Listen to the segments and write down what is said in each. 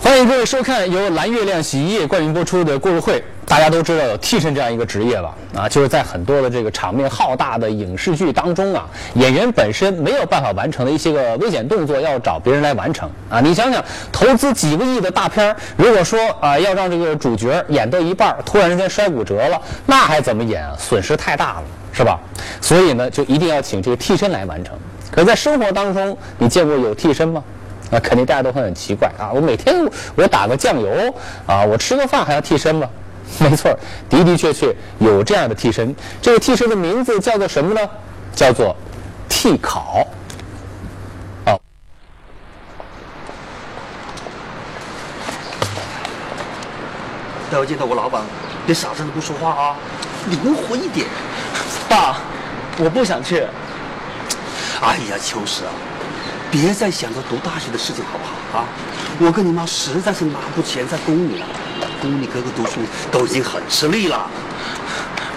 欢迎各位收看由蓝月亮洗衣液冠名播出的《故事会》。大家都知道有替身这样一个职业吧？啊，就是在很多的这个场面浩大的影视剧当中啊，演员本身没有办法完成的一些个危险动作，要找别人来完成啊。你想想，投资几个亿的大片儿，如果说啊要让这个主角演到一半儿，突然之间摔骨折了，那还怎么演啊？损失太大了，是吧？所以呢，就一定要请这个替身来完成。可，在生活当中，你见过有替身吗？啊，肯定大家都会很奇怪啊！我每天我打个酱油啊，我吃个饭还要替身吗？没错，的的确确有这样的替身。这个替身的名字叫做什么呢？叫做替考。哦，待会见到我老板，别傻着不说话啊，灵活一点。爸，我不想去。哎呀，秋实啊，别再想着读大学的事情好不好啊？我跟你妈实在是拿不钱再供你了，供你哥哥读书都已经很吃力了。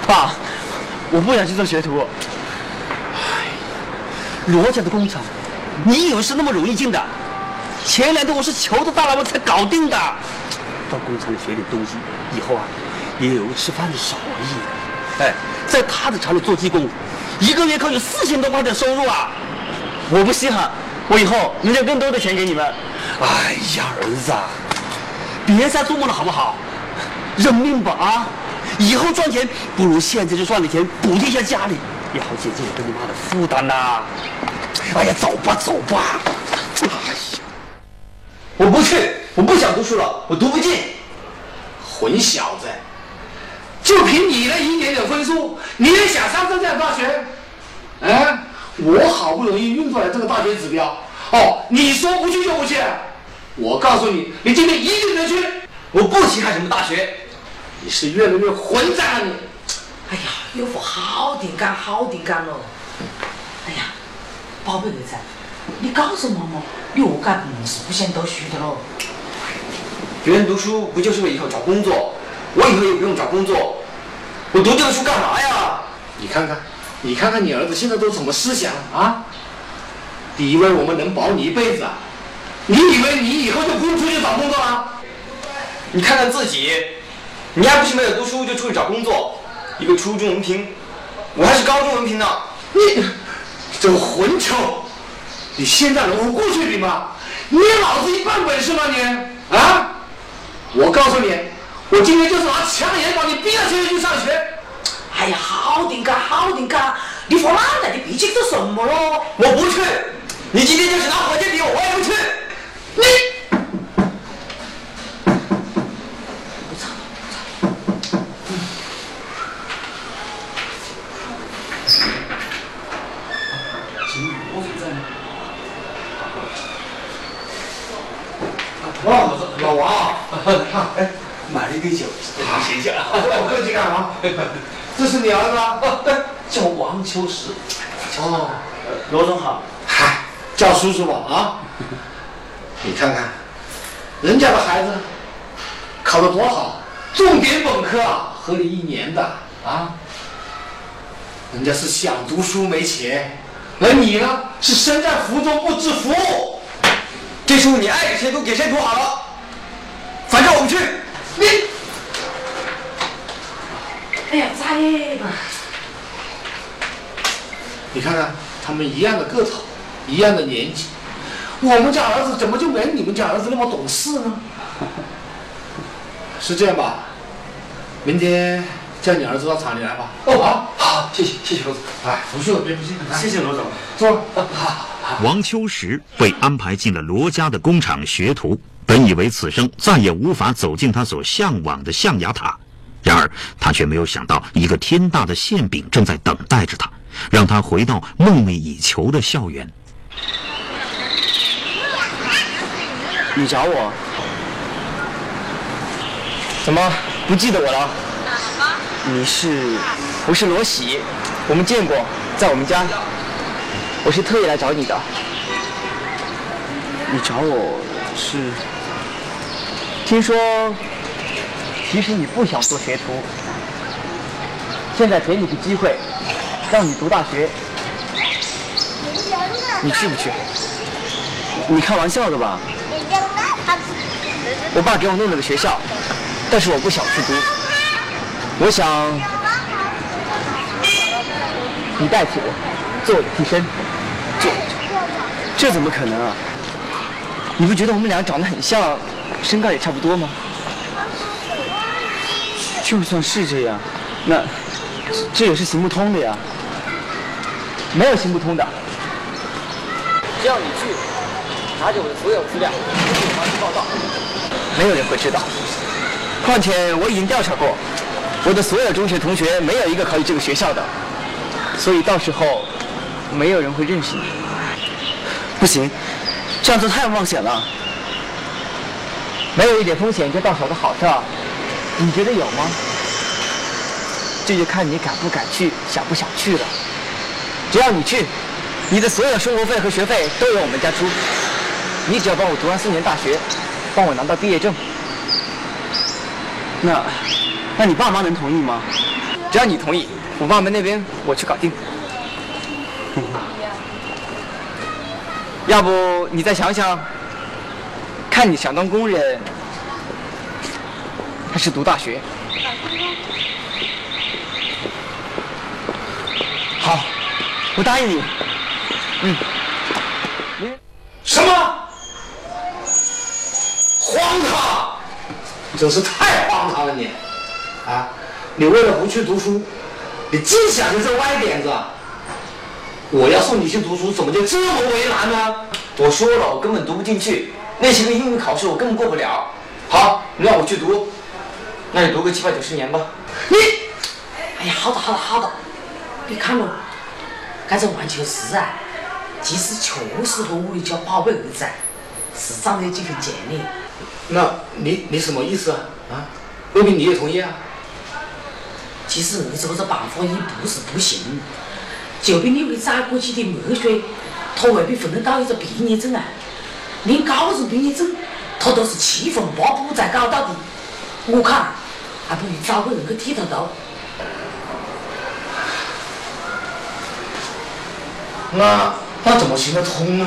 爸，我不想去做学徒。罗家的工厂，你以为是那么容易进的？前两天我是求着大老板才搞定的。到工厂里学点东西，以后啊，也有个吃饭的手艺。哎，在他的厂里做技工，一个月可以四千多块钱收入啊！我不稀罕，我以后能挣更多的钱给你们。哎呀，儿子，别再做梦了好不好？认命吧啊！以后赚钱不如现在就赚点钱补贴一下家里，也好减轻我跟你妈的负担呐。哎呀，走吧走吧。哎呀，我不去，我不想读书了，我读不进。混小子，就凭你那一点点分数，你也想上这样大学？哎，我好不容易运出来这个大学指标，哦，你说不去就不去？我告诉你，你今天一定能去。我不稀罕什么大学，你是越来越混账了你。哎呀，有福好点干，好点干喽。哎呀，宝贝儿子，你告诉妈妈，你何解不是不想读书的喽？别人读书不就是为以后找工作？我以后也不用找工作，我读这个书干嘛呀？你看看，你看看你儿子现在都什么思想啊？你以为我们能保你一辈子啊？你以为你以后就不用出去找工作了？你看看自己，你还不是没有读书就出去找工作？一个初中文凭，我还是高中文凭呢。你这个混球，你现在能和过去比吗？你有老子一半本事吗你？啊？我告诉你，我今天就是拿枪眼把你逼到学校去上学。哎呀，好点嘎，好点嘎，你发烂了，你脾气做什么喽？我不去，你今天就是拿火箭逼我，我也不去。你，哦，老王，哎，买了一杯酒，谢谢啊，我客气干嘛？这是你儿子啊？叫王秋实。哦，罗总好。嗨，叫叔叔吧啊！你看看，人家的孩子考得多好，重点本科啊，合理一年的啊。人家是想读书没钱，而你呢是身在福中不知福。这书你爱给谁读给谁读好了，反正我不去。你，哎呀，咋耶？你看看他们一样的个头，一样的年纪，我们家儿子怎么就没你们家儿子那么懂事呢？是这样吧？明天叫你儿子到厂里来吧。哦，好，好，谢谢，谢谢罗总。哎，不去了，别不去了。谢谢罗总。坐。王秋实被安排进了罗家的工厂学徒，本以为此生再也无法走进他所向往的象牙塔，然而他却没有想到，一个天大的馅饼正在等待着他，让他回到梦寐以求的校园。你找我？怎么不记得我了？你是？我是罗喜，我们见过，在我们家。我是特意来找你的。你找我是？听说，其实你不想做学徒，现在给你个机会，让你读大学，你去不去？你开玩笑的吧？我爸给我弄了个学校，但是我不想去读。我想你代替我做我的替身。这这怎么可能啊？你不觉得我们俩长得很像，身高也差不多吗？就算是这样，那这也是行不通的呀。没有行不通的。只要你去，拿着我的所有资料，去我妈去报道，没有人会知道。况且我已经调查过，我的所有中学同学没有一个考取这个学校的，所以到时候没有人会认识你。不行，这样做太冒险了。没有一点风险就到手的好事儿，你觉得有吗？这就看你敢不敢去，想不想去了。只要你去，你的所有生活费和学费都由我们家出。你只要帮我读完四年大学，帮我拿到毕业证。那，那你爸妈能同意吗？只要你同意，我爸妈那边我去搞定。要不你再想想，看你想当工人，还是读大学？我答应你。嗯。什么？荒唐！真是太荒唐了你！啊，你为了不去读书，你净想着这歪点子。我要送你去读书，怎么就这么为难呢？我说了，我根本读不进去，那些个英语考试我根本过不了。好，你让我去读，那你读个七八九十年吧。你，哎呀，好的好的好的，你看咯，这个万秋实啊，其实确实和我的家宝贝儿子啊，是长得有几分见的。那你你什么意思啊？啊，未必你也同意啊？其实儿子这个办法也不是不行，就凭你会宰过去的墨水，他未必分得到一个毕业证啊。连高中毕业证，他都是七分八补才搞到的。我看还不如找个人去替他读。那那怎么行得通呢？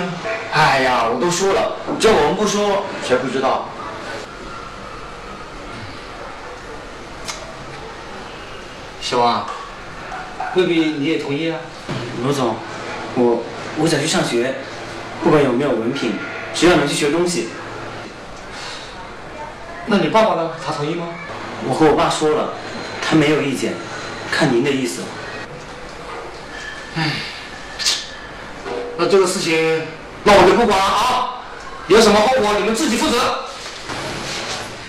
哎呀，我都说了，只要我们不说，谁不知道？小王，未必你也同意啊？罗总，我我想去上学，不管有没有文凭，只要能去学东西。那你爸爸呢？他同意吗？我和我爸说了，他没有意见，看您的意思。那这个事情，那我就不管了啊！有什么后果你们自己负责。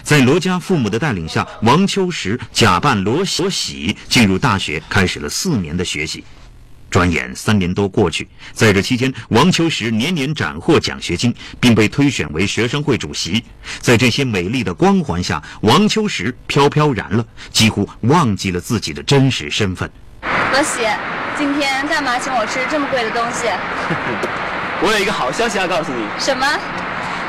在罗家父母的带领下，王秋实假扮罗喜喜进入大学，开始了四年的学习。转眼三年多过去，在这期间，王秋实年年斩获奖学金，并被推选为学生会主席。在这些美丽的光环下，王秋实飘飘然了，几乎忘记了自己的真实身份。罗喜，今天干嘛请我吃这么贵的东西？我有一个好消息要告诉你，什么？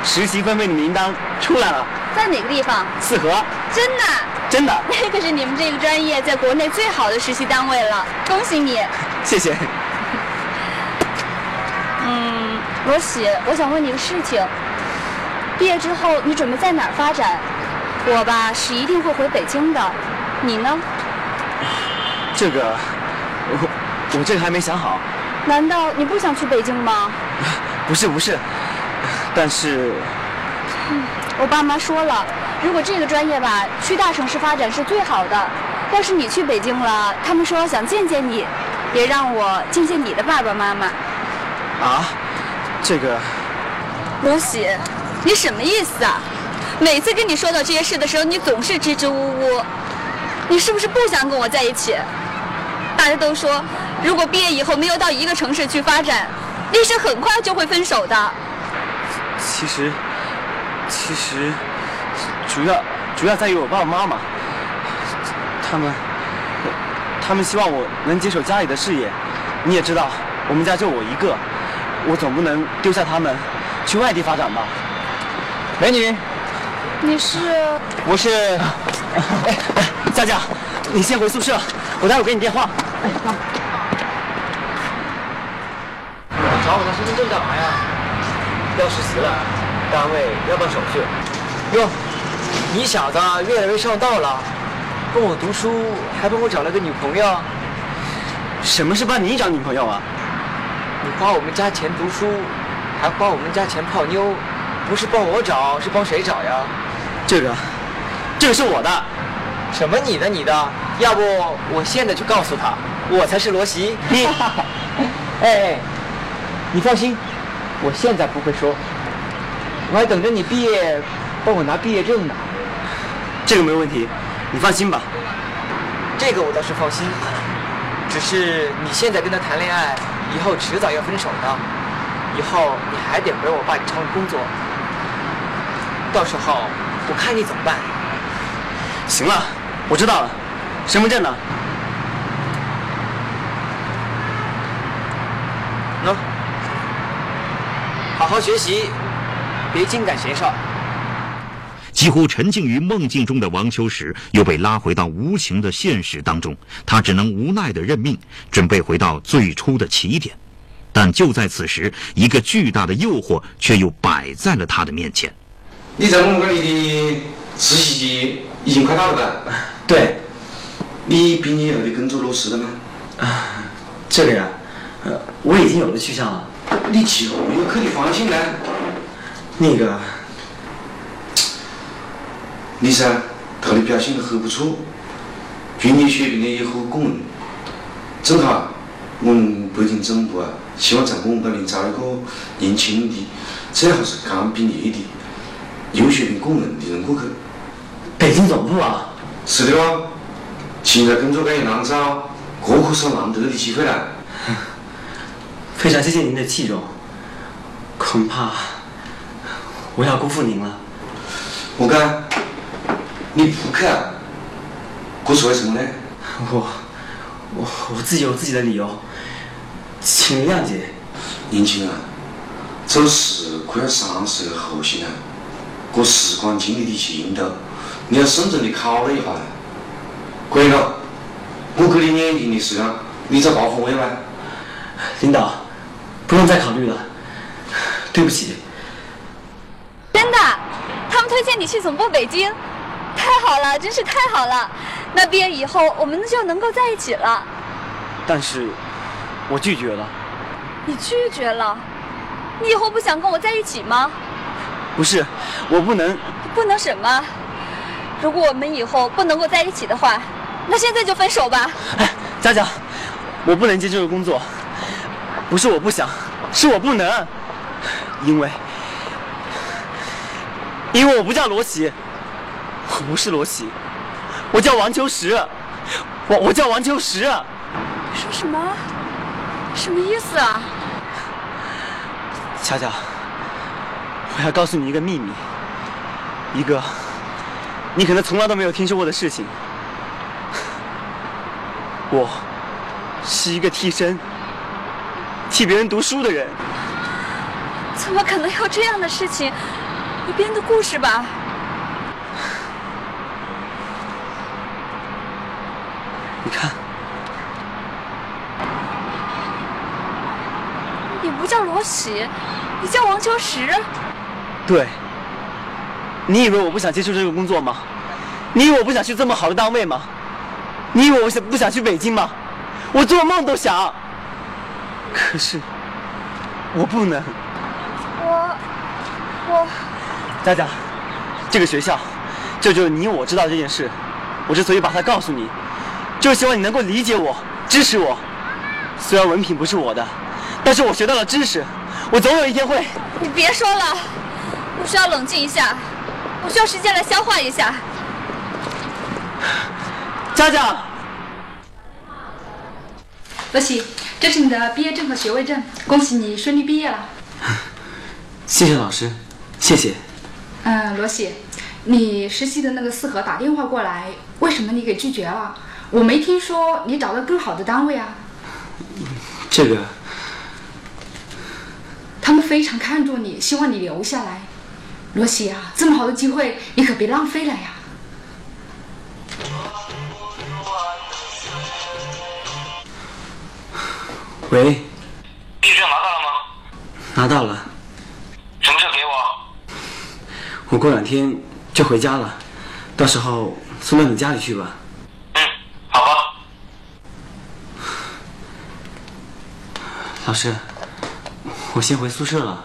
实习分配的名单出来了，在哪个地方？四合，真的？真的。那可是你们这个专业在国内最好的实习单位了，恭喜你！谢谢。嗯，罗喜，我想问你个事情。毕业之后你准备在哪儿发展？我吧是一定会回北京的，你呢？这个，我我这个还没想好。难道你不想去北京吗？不是不是，但是，嗯，我爸妈说了，如果这个专业吧去大城市发展是最好的。要是你去北京了，他们说想见见你，也让我见见你的爸爸妈妈。啊，这个，罗喜，你什么意思啊？每次跟你说到这些事的时候，你总是支支吾吾。你是不是不想跟我在一起？大家都说，如果毕业以后没有到一个城市去发展，历史很快就会分手的。其实，其实，主要主要在于我爸爸妈妈，他们，他们希望我能接手家里的事业。你也知道，我们家就我一个，我总不能丢下他们去外地发展吧？美女，你是？我是。哎哎，佳佳，你先回宿舍，我待会儿给你电话。哎，好。找我拿身份证干嘛呀？要实习了，单位要办手续。哟，你小子越来越上道了，帮我读书，还帮我找了个女朋友。什么是帮你找女朋友啊？你花我们家钱读书，还花我们家钱泡妞，不是帮我找，是帮谁找呀？这个，这个是我的。什么你的你的？要不我现在就告诉他，我才是罗西。你，哎哎，你放心，我现在不会说，我还等着你毕业，帮我拿毕业证呢。这个没问题，你放心吧。这个我倒是放心，只是你现在跟他谈恋爱，以后迟早要分手的，以后你还得回我爸厂里工作，到时候我看你怎么办。行了，我知道了。身份证呢？好好学习，别精赶闲少。几乎沉浸于梦境中的王秋实，又被拉回到无情的现实当中。他只能无奈的认命，准备回到最初的起点。但就在此时，一个巨大的诱惑却又摆在了他的面前。你在我们这里的实习期已经快到了吧？对。你毕业后的工作落实了吗？啊，这个呀，呃，我已经有了去向了。你去后有可的放心呢？那个。你噻，他的表现得很不错，军医学院的也很公认。正好，我们北京总部啊，希望在我们这里招一个年轻的，最好是刚毕业的、有学的工人的人过去。北京总部啊？是的哦，现在工作岗也难找，这可是难得的机会了。非常谢谢您的器重，恐怕我要辜负您了。我讲。你不去啊？这是为什么呢？我我我自己有自己的理由，请您谅解。年轻人，做事可要三思而后行啊！这时光经历的尽头，你要慎重的考虑一下。可以了，我给你两年的时间，你找大方位吗？领导，不用再考虑了，对不起。真的，他们推荐你去总部北京。太好了，真是太好了！那毕业以后，我们就能够在一起了。但是，我拒绝了。你拒绝了？你以后不想跟我在一起吗？不是，我不能。不能什么？如果我们以后不能够在一起的话，那现在就分手吧。哎，佳佳，我不能接这个工作。不是我不想，是我不能。因为，因为我不叫罗琦。我不是罗琦，我叫王秋实，我我叫王秋实。你说什么？什么意思啊？巧巧，我要告诉你一个秘密，一个你可能从来都没有听说过的事情。我是一个替身，替别人读书的人。怎么可能有这样的事情？你编的故事吧？你看，你不叫罗喜，你叫王秋实。对，你以为我不想接受这个工作吗？你以为我不想去这么好的单位吗？你以为我想不想去北京吗？我做梦都想。可是，我不能。我，我。佳佳，这个学校，就只有你我知道这件事。我之所以把它告诉你。就是希望你能够理解我，支持我。虽然文凭不是我的，但是我学到了知识，我总有一天会。你别说了，我需要冷静一下，我需要时间来消化一下。佳佳，罗喜，这是你的毕业证和学位证，恭喜你顺利毕业了。谢谢老师，谢谢。嗯，罗喜，你实习的那个四合打电话过来，为什么你给拒绝了？我没听说你找到更好的单位啊。这个，他们非常看重你，希望你留下来。罗西啊，这么好的机会，你可别浪费了呀。喂。毕业证拿到了吗？拿到了。什么时候给我？我过两天就回家了。到时候送到你家里去吧。嗯，好吧。老师，我先回宿舍了。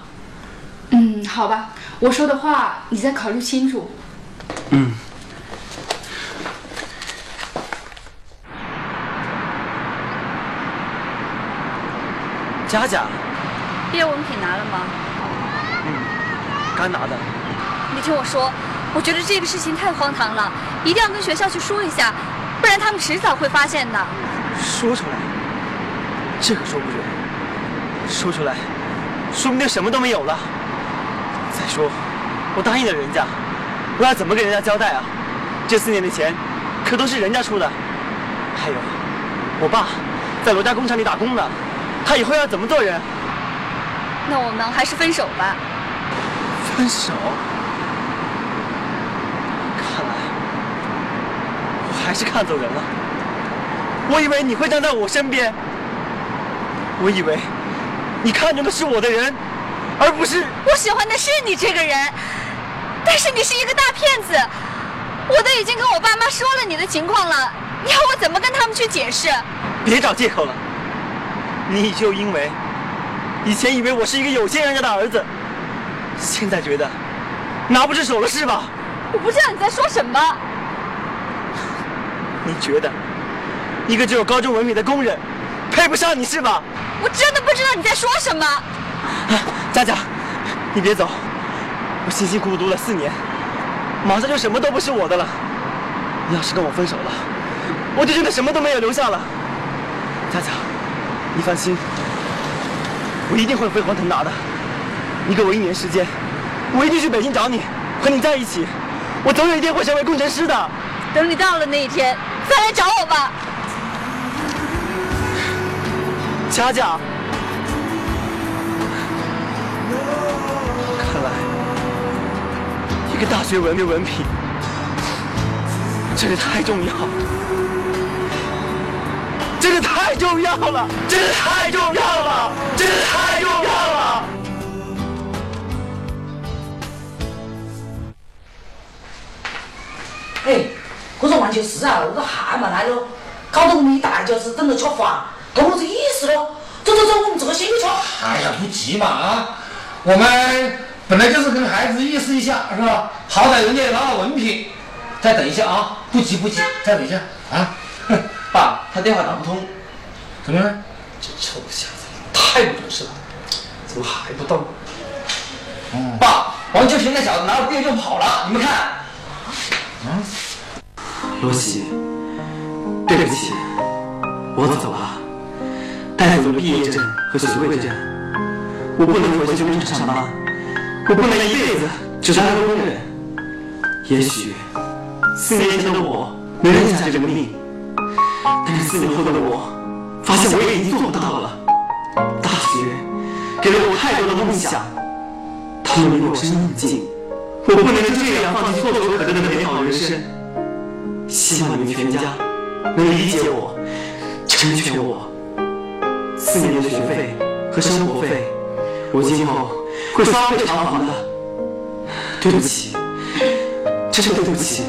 嗯，好吧，我说的话你再考虑清楚。嗯。佳佳，毕业文凭拿了吗？嗯，刚拿的。你听我说，我觉得这个事情太荒唐了，一定要跟学校去说一下，不然他们迟早会发现的。说出来，这可说不准。说出来，说不定什么都没有了。再说，我答应了人家，我要怎么跟人家交代啊？这四年的钱，可都是人家出的。还有，我爸在罗家工厂里打工呢。他以后要怎么做人？那我们还是分手吧。分手？看来我还是看走人了。我以为你会站在我身边，我以为你看中的是我的人，而不是……我喜欢的是你这个人，但是你是一个大骗子。我都已经跟我爸妈说了你的情况了，你要我怎么跟他们去解释？别找借口了。你就因为以前以为我是一个有钱人家的儿子，现在觉得拿不出手了是吧？我不知道你在说什么。你觉得一个只有高中文凭的工人配不上你是吧？我真的不知道你在说什么。佳佳，你别走，我辛辛苦苦读了四年，马上就什么都不是我的了。你要是跟我分手了，我就真的什么都没有留下了。佳佳。你放心，我一定会飞黄腾达的。你给我一年时间，我一定去北京找你，和你在一起。我总有一天会成为工程师的。等你到了那一天，再来找我吧。佳佳，看来一个大学文凭文凭真的太重要。太重要了，真的太重要了，真的太重要了。哎，我说完全是啊，我个汗嘛来了，搞得我们一大家子等着吃饭，跟我这意思咯。走走走，我们这个先去吃。哎呀，不急嘛啊！我们本来就是跟孩子意思一下，是吧？好歹人家也拿了文凭。再等一下啊，不急不急，再等一下啊。爸，他电话打不通，怎么了？这臭小子太不懂事了，怎么还不动？嗯，爸，王秋平那小子拿了毕业证跑了，你们看。嗯，罗西，对不起，我走了，带走了毕业证和学位证，我不能回去工厂上班，我不能一辈子只当个工人。也许四年前的我没认下这个命。但是四年后的我，发现我也已经做不到了。大学给了我太多的梦想，他们离我生那么近，我不能就这样放弃唾手可得的美好人生。希望你们全家能理解我，成全我。四年的学费和生活费，我今后会发会偿还的。对不起，真的对不起。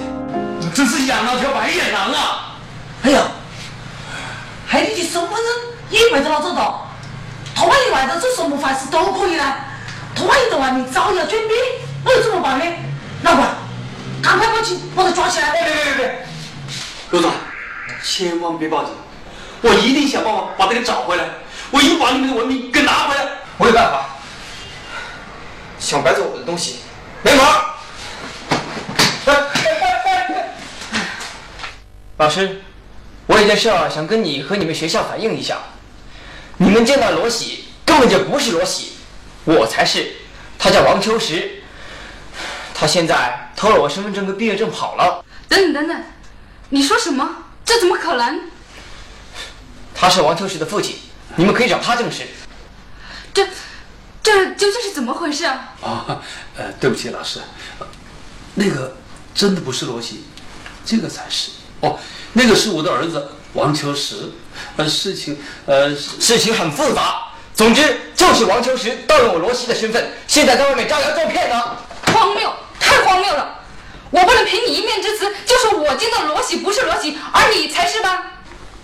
真是养了条白眼狼啊！哎呀！还你的身份证也被他拿走了，他万一外头做什么坏事都可以呢。他万一在外面招摇撞骗，我又怎么办呢？老板，赶快报警，把他抓起来！别别别别！罗总，千万别报警，我一定想办法把他给找回来，我一定把你们的文明给拿回来。我有办法，想白走我的东西，没门！老师。我有件事儿想跟你和你们学校反映一下，你们见到罗喜根本就不是罗喜，我才是，他叫王秋实，他现在偷了我身份证跟毕业证跑了。等等等等，你说什么？这怎么可能？他是王秋实的父亲，你们可以找他证实。这，这究竟是怎么回事啊？啊，呃，对不起，老师，那个真的不是罗喜，这个才是。哦。那个是我的儿子王秋实，呃，事情，呃，事情很复杂。总之就是王秋实盗用我罗西的身份，现在在外面招摇撞骗呢。荒谬，太荒谬了！我不能凭你一面之词就说我见到罗喜不是罗喜，而你才是吧？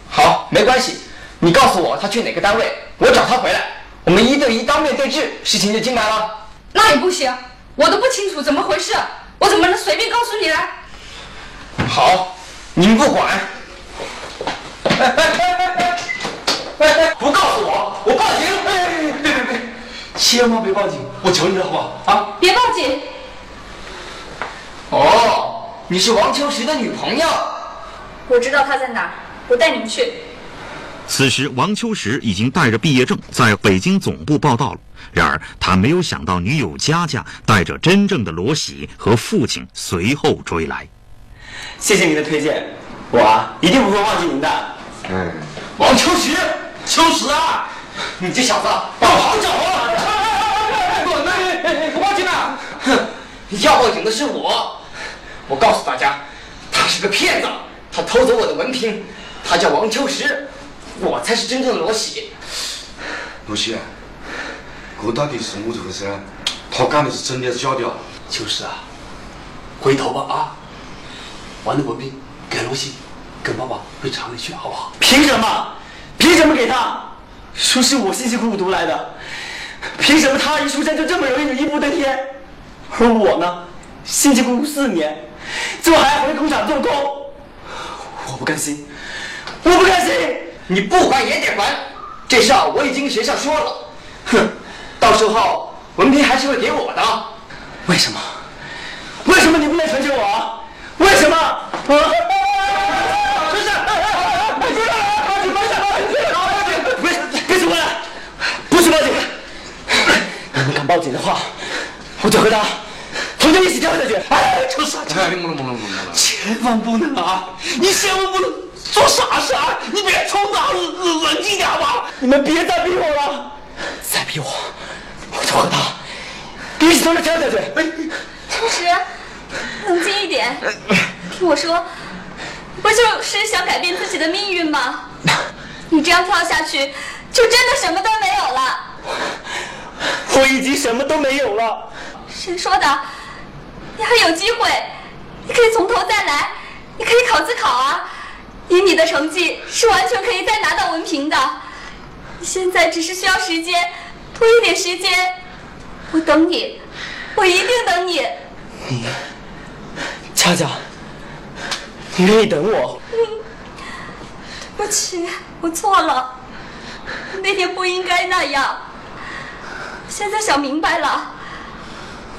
好，没关系，你告诉我他去哪个单位，我找他回来，我们一对一当面对质，事情就进来了。那也不行，我都不清楚怎么回事，我怎么能随便告诉你呢？好，你们不管。哎哎哎哎哎哎！不告诉我，我报警！哎，别别别，千万别报警，我求你了，好不好？啊！别报警。哦，你是王秋实的女朋友。我知道她在哪儿，我带你们去。此时，王秋实已经带着毕业证在北京总部报到了。然而，他没有想到女友佳佳带着真正的罗喜和父亲随后追来。谢谢您的推荐，我啊一定不会忘记您的。嗯，王秋实，秋实啊，你这小子帮我好找啊！滚！不报警了！哼，要报警的是我。我告诉大家，他是个骗子，他偷走我的文凭。他叫王秋实，我才是真正的罗喜。罗喜，这到底是怎么回事？他干的是真的还是假的？秋实啊，回头吧啊，完了文凭给罗西，跟爸爸回厂里去好不好？凭什么？凭什么给他？说是我辛辛苦苦读来的，凭什么他一出生就这么容易就一步登天？而我呢，辛辛苦苦四年，最后还要回工厂做工，我不甘心，我不甘心！你不还也得还，这事儿我已经跟学校说了。哼，到时候文凭还是会给我的。为什么？为什么你不能成全我？为什么？啊！不是，不是，报警！报警！别别出来！不许报警！你们敢报警的话，我就和他同就一起跳下去！哎，臭傻子！哎，你不能！千万不能啊！你千万不能做傻事啊！你别冲动！冷冷静点吧！你们别再逼我了！再逼我，我就和他一起从这跳下去！秋实，冷静一点，听我说，不就是想改变自己的命运吗？你这样跳下去，就真的什么都没有了。我已经什么都没有了。谁说的？你还有机会，你可以从头再来，你可以考自考啊！以你的成绩，是完全可以再拿到文凭的。你现在只是需要时间，多一点时间。我等你，我一定等你。你，佳佳，你愿意等我？对 不起，我错了，那天不应该那样。现在想明白了，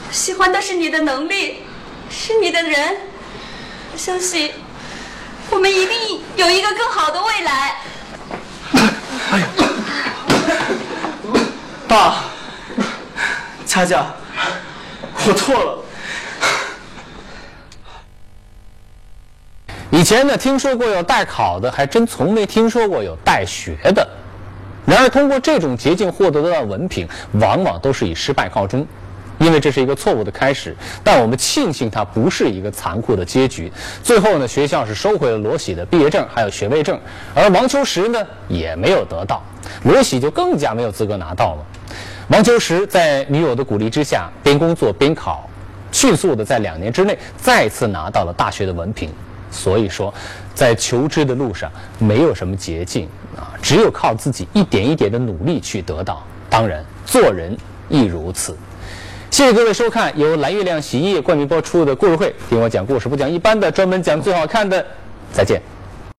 喜欢的是你的能力，是你的人。我相信，我们一定有一个更好的未来。哎呀，爸，佳佳，我错了。以前呢，听说过有代考的，还真从没听说过有代学的。然而，通过这种捷径获得的文凭，往往都是以失败告终，因为这是一个错误的开始。但我们庆幸它不是一个残酷的结局。最后呢，学校是收回了罗喜的毕业证还有学位证，而王秋实呢也没有得到，罗喜就更加没有资格拿到了。王秋实在女友的鼓励之下，边工作边考，迅速的在两年之内再次拿到了大学的文凭。所以说，在求知的路上没有什么捷径啊，只有靠自己一点一点的努力去得到。当然，做人亦如此。谢谢各位收看由蓝月亮洗衣液冠名播出的故事会，听我讲故事不讲一般的，专门讲最好看的。再见。